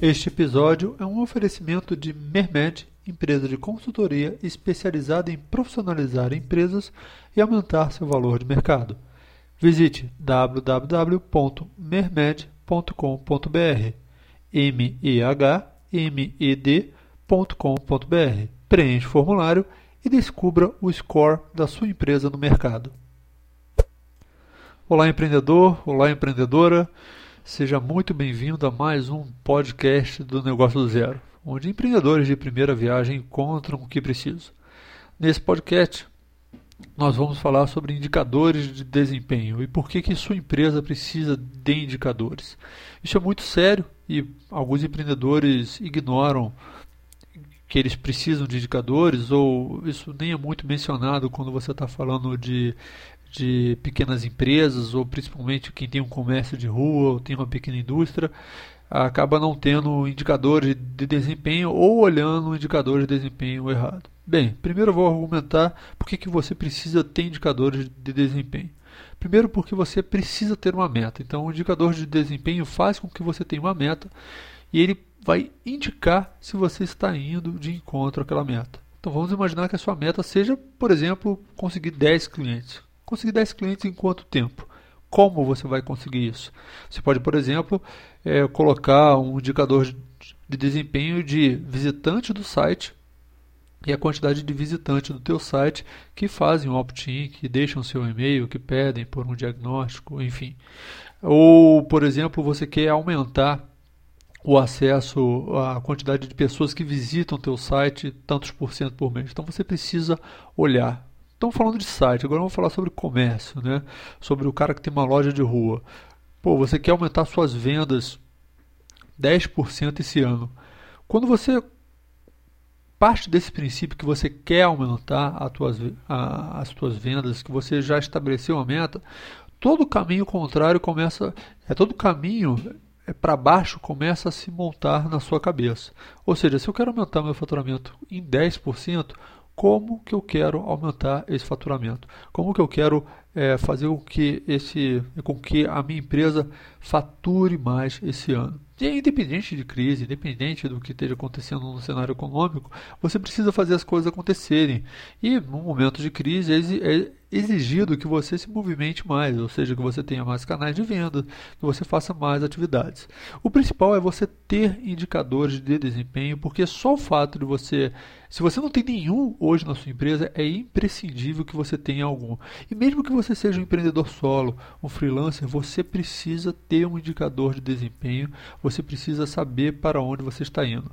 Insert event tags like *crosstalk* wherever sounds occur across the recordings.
Este episódio é um oferecimento de Mermed, empresa de consultoria especializada em profissionalizar empresas e aumentar seu valor de mercado. Visite www.mermed.com.br M-E-H-M-E-D.com.br Preencha o formulário e descubra o score da sua empresa no mercado. Olá, empreendedor! Olá, empreendedora! Seja muito bem-vindo a mais um podcast do Negócio do Zero, onde empreendedores de primeira viagem encontram o que precisam. Nesse podcast, nós vamos falar sobre indicadores de desempenho e por que, que sua empresa precisa de indicadores. Isso é muito sério e alguns empreendedores ignoram que eles precisam de indicadores, ou isso nem é muito mencionado quando você está falando de de pequenas empresas, ou principalmente quem tem um comércio de rua ou tem uma pequena indústria, acaba não tendo indicadores de desempenho ou olhando indicadores de desempenho errado. Bem, primeiro eu vou argumentar por que, você precisa ter indicadores de desempenho. Primeiro, porque você precisa ter uma meta. Então, o indicador de desempenho faz com que você tenha uma meta e ele vai indicar se você está indo de encontro àquela meta. Então, vamos imaginar que a sua meta seja, por exemplo, conseguir 10 clientes. Conseguir 10 clientes em quanto tempo? Como você vai conseguir isso? Você pode, por exemplo, é, colocar um indicador de desempenho de visitante do site e a quantidade de visitantes do teu site que fazem um opt-in, que deixam seu e-mail, que pedem por um diagnóstico, enfim. Ou, por exemplo, você quer aumentar o acesso à quantidade de pessoas que visitam teu site tantos por cento por mês. Então você precisa olhar Estamos falando de site, agora vamos falar sobre comércio, né? Sobre o cara que tem uma loja de rua. Pô, você quer aumentar suas vendas 10% esse ano. Quando você parte desse princípio que você quer aumentar tuas, a, as suas vendas, que você já estabeleceu uma meta, todo caminho contrário começa, é todo caminho é para baixo começa a se montar na sua cabeça. Ou seja, se eu quero aumentar meu faturamento em 10%, como que eu quero aumentar esse faturamento, como que eu quero é, fazer com que, esse, com que a minha empresa fature mais esse ano. E independente de crise, independente do que esteja acontecendo no cenário econômico, você precisa fazer as coisas acontecerem. E no momento de crise é exigido que você se movimente mais, ou seja, que você tenha mais canais de venda, que você faça mais atividades. O principal é você ter indicadores de desempenho, porque só o fato de você, se você não tem nenhum hoje na sua empresa, é imprescindível que você tenha algum. E mesmo que você seja um empreendedor solo, um freelancer, você precisa ter um indicador de desempenho, você precisa saber para onde você está indo.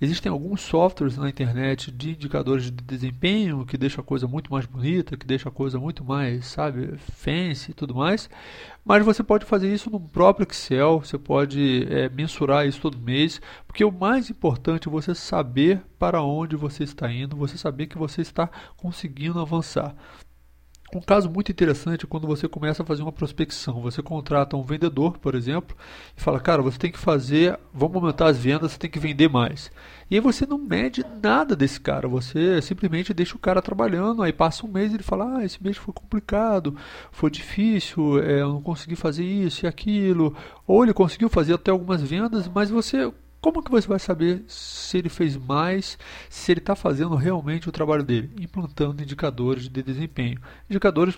Existem alguns softwares na internet de indicadores de desempenho que deixam a coisa muito mais bonita, que deixam a coisa muito mais, sabe, fancy e tudo mais. Mas você pode fazer isso no próprio Excel, você pode é, mensurar isso todo mês, porque o mais importante é você saber para onde você está indo, você saber que você está conseguindo avançar. Um caso muito interessante é quando você começa a fazer uma prospecção. Você contrata um vendedor, por exemplo, e fala: Cara, você tem que fazer, vamos aumentar as vendas, você tem que vender mais. E aí você não mede nada desse cara, você simplesmente deixa o cara trabalhando. Aí passa um mês e ele fala: Ah, esse mês foi complicado, foi difícil, é, eu não consegui fazer isso e aquilo. Ou ele conseguiu fazer até algumas vendas, mas você como que você vai saber se ele fez mais, se ele está fazendo realmente o trabalho dele? Implantando indicadores de desempenho. Indicadores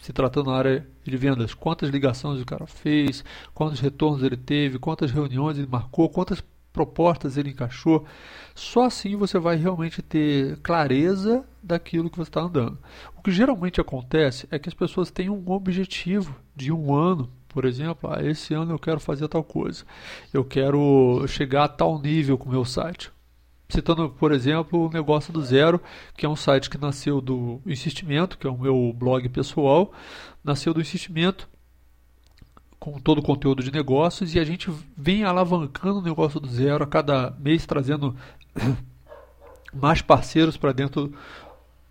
se tratando na área de vendas, quantas ligações o cara fez, quantos retornos ele teve, quantas reuniões ele marcou, quantas propostas ele encaixou. Só assim você vai realmente ter clareza daquilo que você está andando. O que geralmente acontece é que as pessoas têm um objetivo de um ano por exemplo, ah, esse ano eu quero fazer tal coisa, eu quero chegar a tal nível com o meu site. Citando, por exemplo, o Negócio do Zero, que é um site que nasceu do Insistimento, que é o meu blog pessoal, nasceu do Insistimento com todo o conteúdo de negócios e a gente vem alavancando o Negócio do Zero a cada mês, trazendo *coughs* mais parceiros para dentro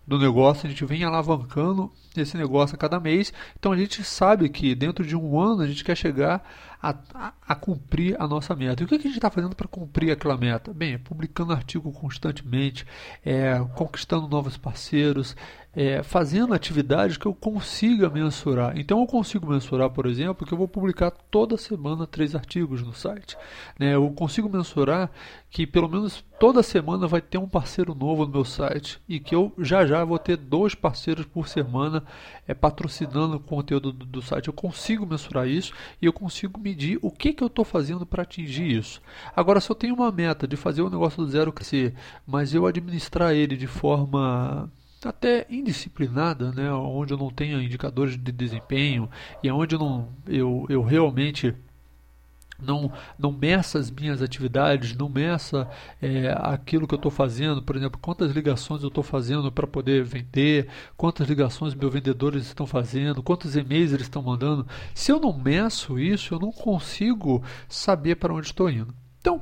do negócio, a gente vem alavancando esse negócio a cada mês. Então a gente sabe que dentro de um ano a gente quer chegar a, a, cumprir a nossa meta. E o que, que a gente está fazendo para cumprir aquela meta? Bem, publicando artigo constantemente, é, conquistando novos parceiros, é, fazendo atividades que eu consiga mensurar. Então eu consigo mensurar, por exemplo, que eu vou publicar toda semana três artigos no site. Né? Eu consigo mensurar que pelo menos toda semana vai ter um parceiro novo no meu site e que eu já já vou ter dois parceiros por semana é, patrocinando o conteúdo do, do site. Eu consigo mensurar isso e eu consigo medir o que, que eu estou fazendo para atingir isso. Agora, se eu tenho uma meta de fazer o negócio do zero crescer, mas eu administrar ele de forma até indisciplinada, né, onde eu não tenho indicadores de desempenho e onde eu, não, eu, eu realmente não, não meça as minhas atividades, não meça é, aquilo que eu estou fazendo, por exemplo, quantas ligações eu estou fazendo para poder vender, quantas ligações meus vendedores estão fazendo, quantos e-mails eles estão mandando. Se eu não meço isso, eu não consigo saber para onde estou indo. Então,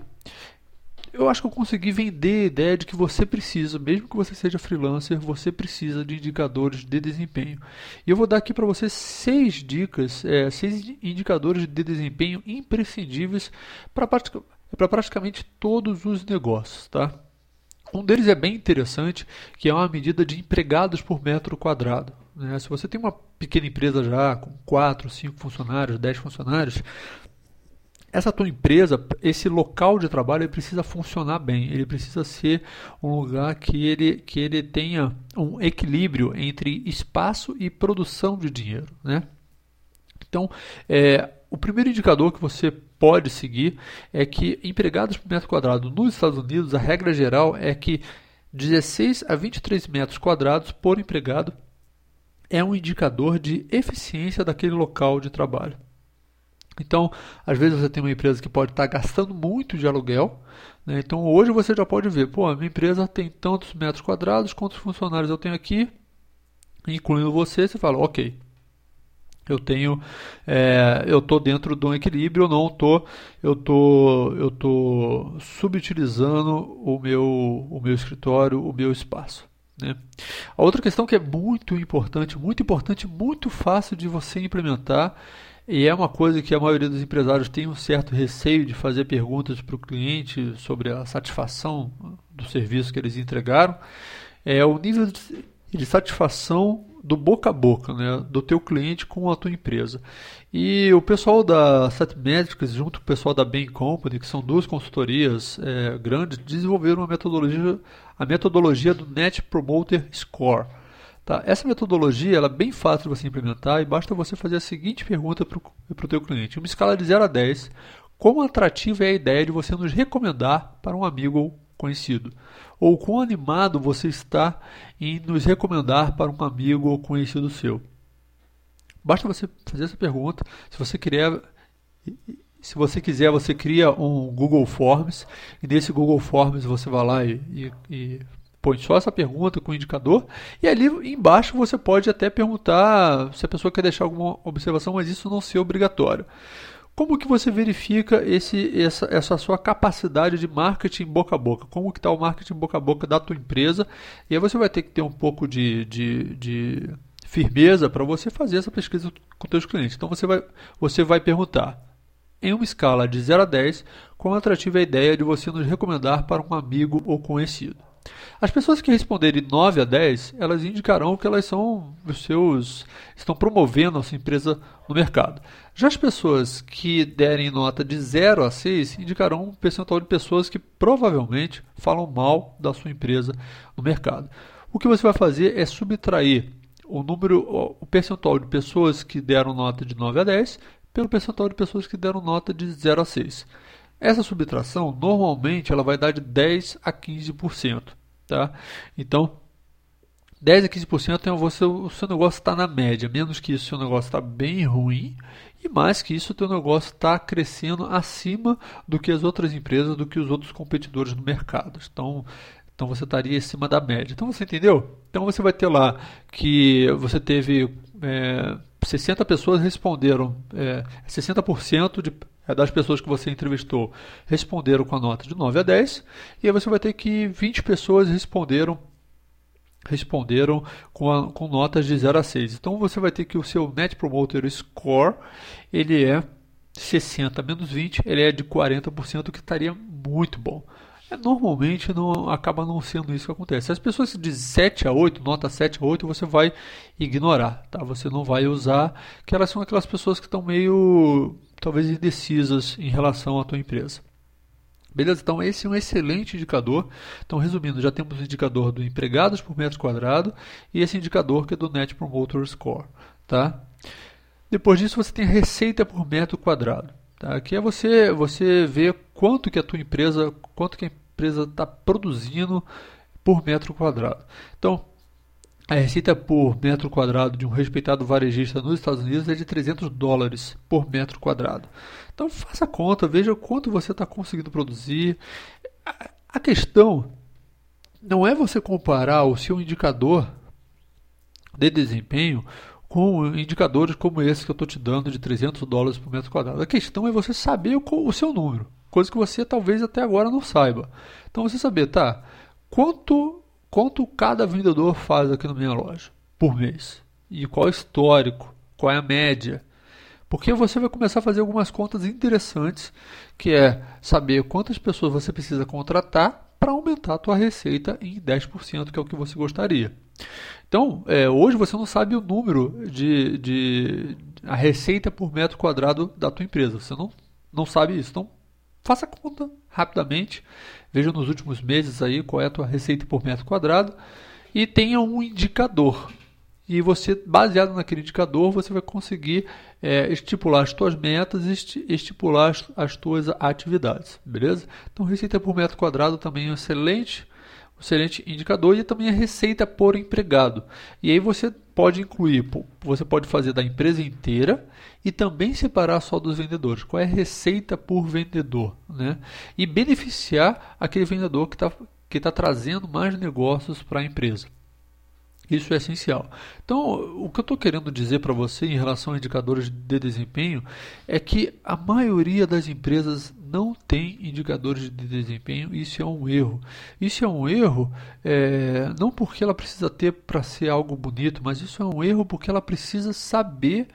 eu acho que eu consegui vender a ideia de que você precisa, mesmo que você seja freelancer, você precisa de indicadores de desempenho. E eu vou dar aqui para você seis dicas, é, seis indicadores de desempenho imprescindíveis para praticamente todos os negócios, tá? Um deles é bem interessante, que é uma medida de empregados por metro quadrado. Né? Se você tem uma pequena empresa já com 4, 5 funcionários, 10 funcionários, essa tua empresa, esse local de trabalho, ele precisa funcionar bem. Ele precisa ser um lugar que ele, que ele tenha um equilíbrio entre espaço e produção de dinheiro, né? Então, é, o primeiro indicador que você pode seguir é que empregados por metro quadrado nos Estados Unidos, a regra geral é que 16 a 23 metros quadrados por empregado é um indicador de eficiência daquele local de trabalho. Então, às vezes você tem uma empresa que pode estar gastando muito de aluguel. Né? Então, hoje você já pode ver, pô, a minha empresa tem tantos metros quadrados, quantos funcionários eu tenho aqui, incluindo você, você fala, ok, eu tenho, é, eu estou dentro de um equilíbrio, não estou, eu tô, eu tô subutilizando o meu, o meu escritório, o meu espaço. Né? A outra questão que é muito importante, muito importante, muito fácil de você implementar e é uma coisa que a maioria dos empresários tem um certo receio de fazer perguntas para o cliente sobre a satisfação do serviço que eles entregaram. É o nível de satisfação do boca a boca, né, do teu cliente com a tua empresa. E o pessoal da Satmetrics, junto com o pessoal da Bain Company, que são duas consultorias é, grandes, desenvolveram uma metodologia, a metodologia do Net Promoter Score. Tá? Essa metodologia ela é bem fácil de você implementar e basta você fazer a seguinte pergunta para o teu cliente. Uma escala de 0 a 10, quão atrativa é a ideia de você nos recomendar para um amigo ou conhecido? Ou quão animado você está em nos recomendar para um amigo ou conhecido seu? Basta você fazer essa pergunta. Se você quiser, se você quiser, você cria um Google Forms e nesse Google Forms você vai lá e, e, e põe só essa pergunta com o indicador e ali embaixo você pode até perguntar se a pessoa quer deixar alguma observação, mas isso não ser obrigatório. Como que você verifica esse, essa, essa sua capacidade de marketing boca a boca? Como que está o marketing boca a boca da tua empresa? E aí você vai ter que ter um pouco de, de, de firmeza para você fazer essa pesquisa com seus clientes. Então você vai, você vai perguntar, em uma escala de 0 a 10, quão atrativa é a ideia de você nos recomendar para um amigo ou conhecido? As pessoas que responderem 9 a 10, elas indicarão que elas são os seus estão promovendo a sua empresa no mercado. Já as pessoas que derem nota de 0 a 6 indicarão um percentual de pessoas que provavelmente falam mal da sua empresa no mercado. O que você vai fazer é subtrair o número, o percentual de pessoas que deram nota de 9 a 10 pelo percentual de pessoas que deram nota de 0 a 6. Essa subtração normalmente ela vai dar de 10 a 15%. Tá? Então, 10 a 15% é você, o seu negócio está na média. Menos que isso, o seu negócio está bem ruim. E mais que isso, o seu negócio está crescendo acima do que as outras empresas, do que os outros competidores no mercado. Então, então você estaria acima da média. Então você entendeu? Então você vai ter lá que você teve é, 60 pessoas responderam, é, 60% de das pessoas que você entrevistou responderam com a nota de 9 a 10, e aí você vai ter que 20 pessoas responderam responderam com, a, com notas de 0 a 6. Então você vai ter que o seu Net Promoter Score ele é 60 menos 20, ele é de 40%, que estaria muito bom. É, normalmente não acaba não sendo isso que acontece. As pessoas de 7 a 8, nota 7 a 8, você vai ignorar, tá? Você não vai usar, que elas são aquelas pessoas que estão meio talvez indecisas em relação à tua empresa. Beleza? Então esse é um excelente indicador. Então resumindo, já temos o indicador do empregados por metro quadrado e esse indicador que é do Net Promoter Score, tá? Depois disso você tem a receita por metro quadrado. Tá? Que é você, você ver quanto que a tua empresa, quanto que a empresa está produzindo por metro quadrado. Então, a receita por metro quadrado de um respeitado varejista nos Estados Unidos é de 300 dólares por metro quadrado. Então faça a conta, veja quanto você está conseguindo produzir. A questão não é você comparar o seu indicador de desempenho com indicadores como esse que eu estou te dando de 300 dólares por metro quadrado. A questão é você saber o, o seu número, coisa que você talvez até agora não saiba. Então você saber, tá, quanto, quanto cada vendedor faz aqui na minha loja por mês? E qual é o histórico? Qual é a média? Porque você vai começar a fazer algumas contas interessantes, que é saber quantas pessoas você precisa contratar para aumentar a tua receita em 10%, que é o que você gostaria. Então, é, hoje você não sabe o número de, de a receita por metro quadrado da tua empresa. Você não, não sabe isso. Então, faça conta rapidamente. Veja nos últimos meses aí qual é a tua receita por metro quadrado e tenha um indicador. E você, baseado naquele indicador, você vai conseguir é, estipular as tuas metas e estipular as, as tuas atividades, beleza? Então, receita por metro quadrado também é um excelente um excelente indicador e também a receita por empregado. E aí você pode incluir, você pode fazer da empresa inteira e também separar só dos vendedores. Qual é a receita por vendedor, né? E beneficiar aquele vendedor que está que tá trazendo mais negócios para a empresa. Isso é essencial. Então, o que eu estou querendo dizer para você em relação a indicadores de desempenho é que a maioria das empresas não tem indicadores de desempenho. Isso é um erro. Isso é um erro é, não porque ela precisa ter para ser algo bonito, mas isso é um erro porque ela precisa saber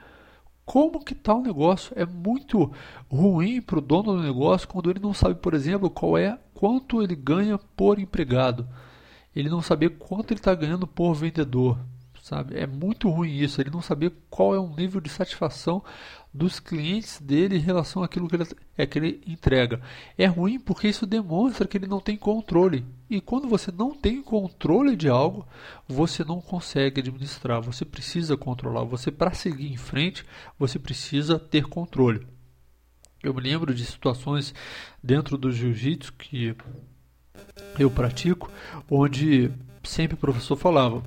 como que está o negócio. É muito ruim para o dono do negócio quando ele não sabe, por exemplo, qual é quanto ele ganha por empregado ele não saber quanto ele está ganhando por vendedor. Sabe? É muito ruim isso, ele não saber qual é o nível de satisfação dos clientes dele em relação àquilo que ele, é, que ele entrega. É ruim porque isso demonstra que ele não tem controle. E quando você não tem controle de algo, você não consegue administrar. Você precisa controlar. Você, para seguir em frente, você precisa ter controle. Eu me lembro de situações dentro do jiu-jitsu que eu pratico, onde sempre o professor falava,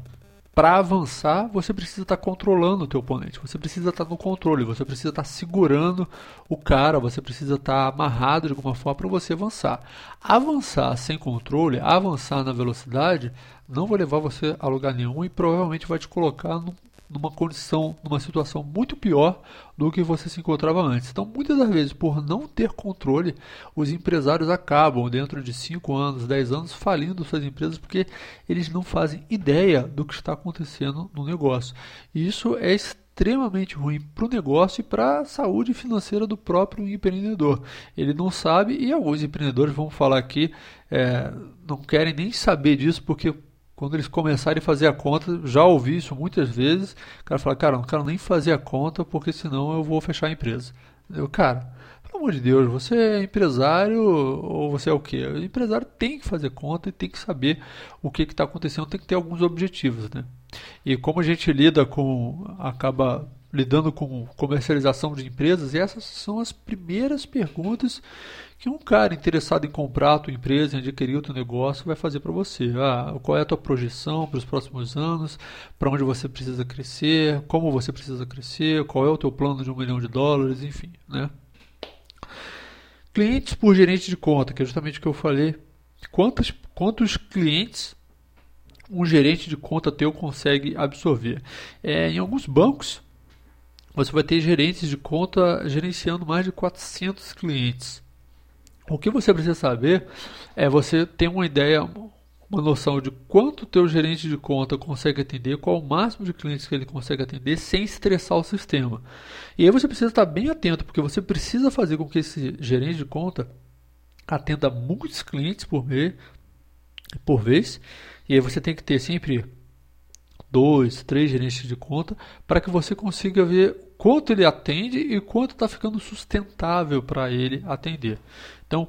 para avançar, você precisa estar tá controlando o teu oponente, você precisa estar tá no controle, você precisa estar tá segurando o cara, você precisa estar amarrado de alguma forma para você avançar. Avançar sem controle, avançar na velocidade, não vai levar você a lugar nenhum e provavelmente vai te colocar num numa condição, numa situação muito pior do que você se encontrava antes. Então, muitas das vezes, por não ter controle, os empresários acabam, dentro de 5 anos, 10 anos, falindo suas empresas porque eles não fazem ideia do que está acontecendo no negócio. E isso é extremamente ruim para o negócio e para a saúde financeira do próprio empreendedor. Ele não sabe, e alguns empreendedores, vamos falar aqui, é, não querem nem saber disso porque quando eles começarem a fazer a conta, já ouvi isso muitas vezes, o cara fala, cara, não quero nem fazer a conta porque senão eu vou fechar a empresa. Eu, cara, pelo amor de Deus, você é empresário ou você é o quê? O empresário tem que fazer conta e tem que saber o que está acontecendo, tem que ter alguns objetivos, né? E como a gente lida com, acaba lidando com comercialização de empresas, essas são as primeiras perguntas que um cara interessado em comprar a tua empresa, em adquirir o teu negócio, vai fazer para você. Ah, qual é a tua projeção para os próximos anos, para onde você precisa crescer, como você precisa crescer, qual é o teu plano de um milhão de dólares, enfim. Né? Clientes por gerente de conta, que é justamente o que eu falei. Quantos, quantos clientes um gerente de conta teu consegue absorver? É, em alguns bancos, você vai ter gerentes de conta gerenciando mais de 400 clientes. O que você precisa saber é você ter uma ideia, uma noção de quanto o teu gerente de conta consegue atender, qual o máximo de clientes que ele consegue atender sem estressar o sistema. E aí você precisa estar bem atento, porque você precisa fazer com que esse gerente de conta atenda muitos clientes por mês, por vez, e aí você tem que ter sempre dois, três gerentes de conta para que você consiga ver quanto ele atende e quanto está ficando sustentável para ele atender. Então,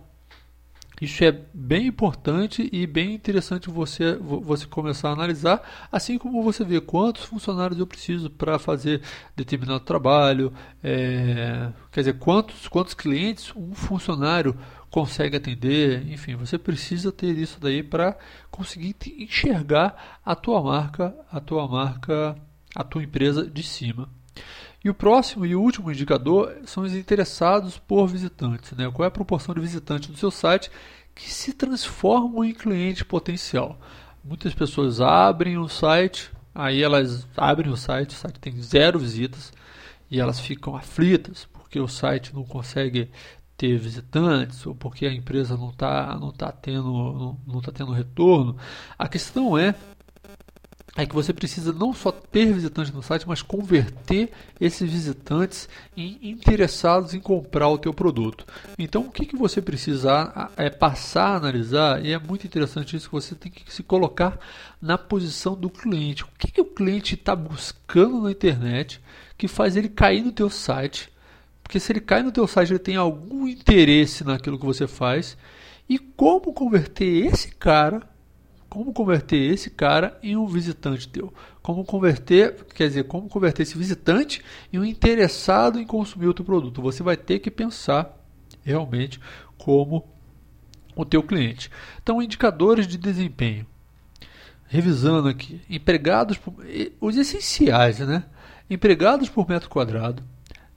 isso é bem importante e bem interessante você, você começar a analisar, assim como você vê quantos funcionários eu preciso para fazer determinado trabalho, é, quer dizer, quantos, quantos clientes um funcionário consegue atender, enfim, você precisa ter isso daí para conseguir enxergar a tua marca, a tua marca, a tua empresa de cima. E o próximo e último indicador são os interessados por visitantes. Né? Qual é a proporção de visitantes do seu site que se transformam em cliente potencial? Muitas pessoas abrem o site, aí elas abrem o site, o site tem zero visitas e elas ficam aflitas porque o site não consegue ter visitantes ou porque a empresa não está não tá tendo, não, não tá tendo retorno. A questão é é que você precisa não só ter visitantes no site, mas converter esses visitantes em interessados em comprar o teu produto. Então, o que, que você precisa é passar a analisar, e é muito interessante isso, que você tem que se colocar na posição do cliente. O que, que o cliente está buscando na internet que faz ele cair no teu site? Porque se ele cai no teu site, ele tem algum interesse naquilo que você faz. E como converter esse cara como converter esse cara em um visitante teu. Como converter, quer dizer, como converter esse visitante em um interessado em consumir o teu produto. Você vai ter que pensar realmente como o teu cliente. Então, indicadores de desempenho. Revisando aqui, empregados por, os essenciais, né? Empregados por metro quadrado,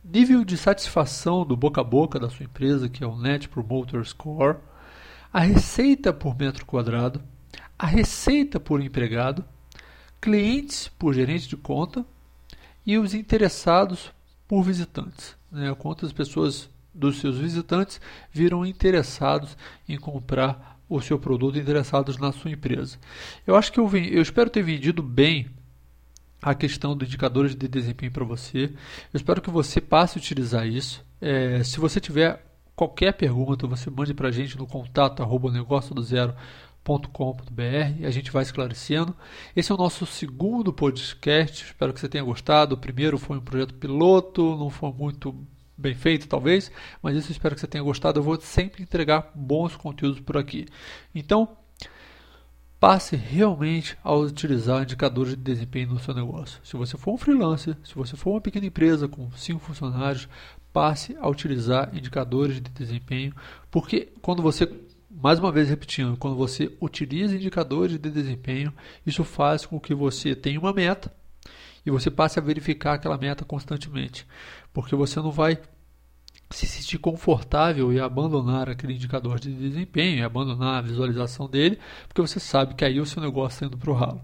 nível de satisfação do boca a boca da sua empresa, que é o Net Promoter Score, a receita por metro quadrado, a receita por empregado, clientes por gerente de conta e os interessados por visitantes. Né? Quantas pessoas dos seus visitantes viram interessados em comprar o seu produto, interessados na sua empresa. Eu acho que eu, eu espero ter vendido bem a questão dos indicadores de desempenho para você. Eu espero que você passe a utilizar isso. É, se você tiver qualquer pergunta, você mande para a gente no contato arroba negócio do zero e a gente vai esclarecendo. Esse é o nosso segundo podcast, espero que você tenha gostado. O primeiro foi um projeto piloto, não foi muito bem feito talvez, mas isso espero que você tenha gostado. Eu vou sempre entregar bons conteúdos por aqui. Então, passe realmente a utilizar indicadores de desempenho no seu negócio. Se você for um freelancer, se você for uma pequena empresa com cinco funcionários, passe a utilizar indicadores de desempenho, porque quando você mais uma vez repetindo, quando você utiliza indicadores de desempenho, isso faz com que você tenha uma meta e você passe a verificar aquela meta constantemente, porque você não vai se sentir confortável e abandonar aquele indicador de desempenho, e abandonar a visualização dele, porque você sabe que aí o seu negócio está indo para o ralo.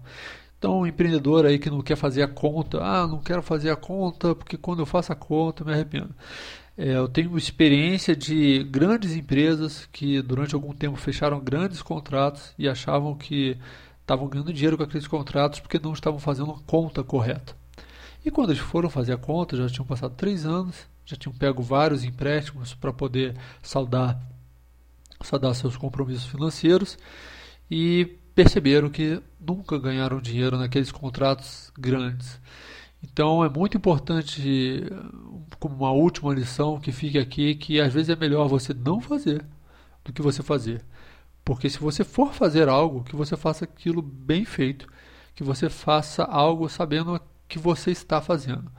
Então, um empreendedor aí que não quer fazer a conta, ah, não quero fazer a conta porque quando eu faço a conta eu me arrependo. É, eu tenho experiência de grandes empresas que durante algum tempo fecharam grandes contratos e achavam que estavam ganhando dinheiro com aqueles contratos porque não estavam fazendo a conta correta. E quando eles foram fazer a conta, já tinham passado três anos, já tinham pego vários empréstimos para poder saldar, saldar seus compromissos financeiros e perceberam que nunca ganharam dinheiro naqueles contratos grandes. Então é muito importante, como uma última lição que fique aqui, que às vezes é melhor você não fazer do que você fazer. Porque se você for fazer algo, que você faça aquilo bem feito, que você faça algo sabendo que você está fazendo.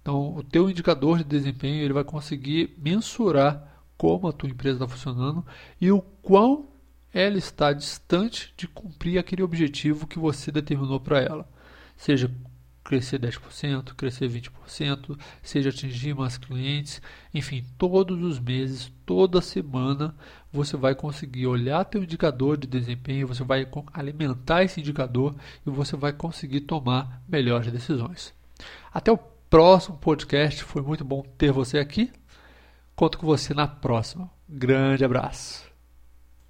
Então, o teu indicador de desempenho ele vai conseguir mensurar como a tua empresa está funcionando e o quão ela está distante de cumprir aquele objetivo que você determinou para ela. Seja crescer 10%, crescer 20%, seja atingir mais clientes, enfim, todos os meses, toda semana, você vai conseguir olhar teu indicador de desempenho, você vai alimentar esse indicador e você vai conseguir tomar melhores decisões. Até o próximo podcast, foi muito bom ter você aqui. Conto com você na próxima. Grande abraço.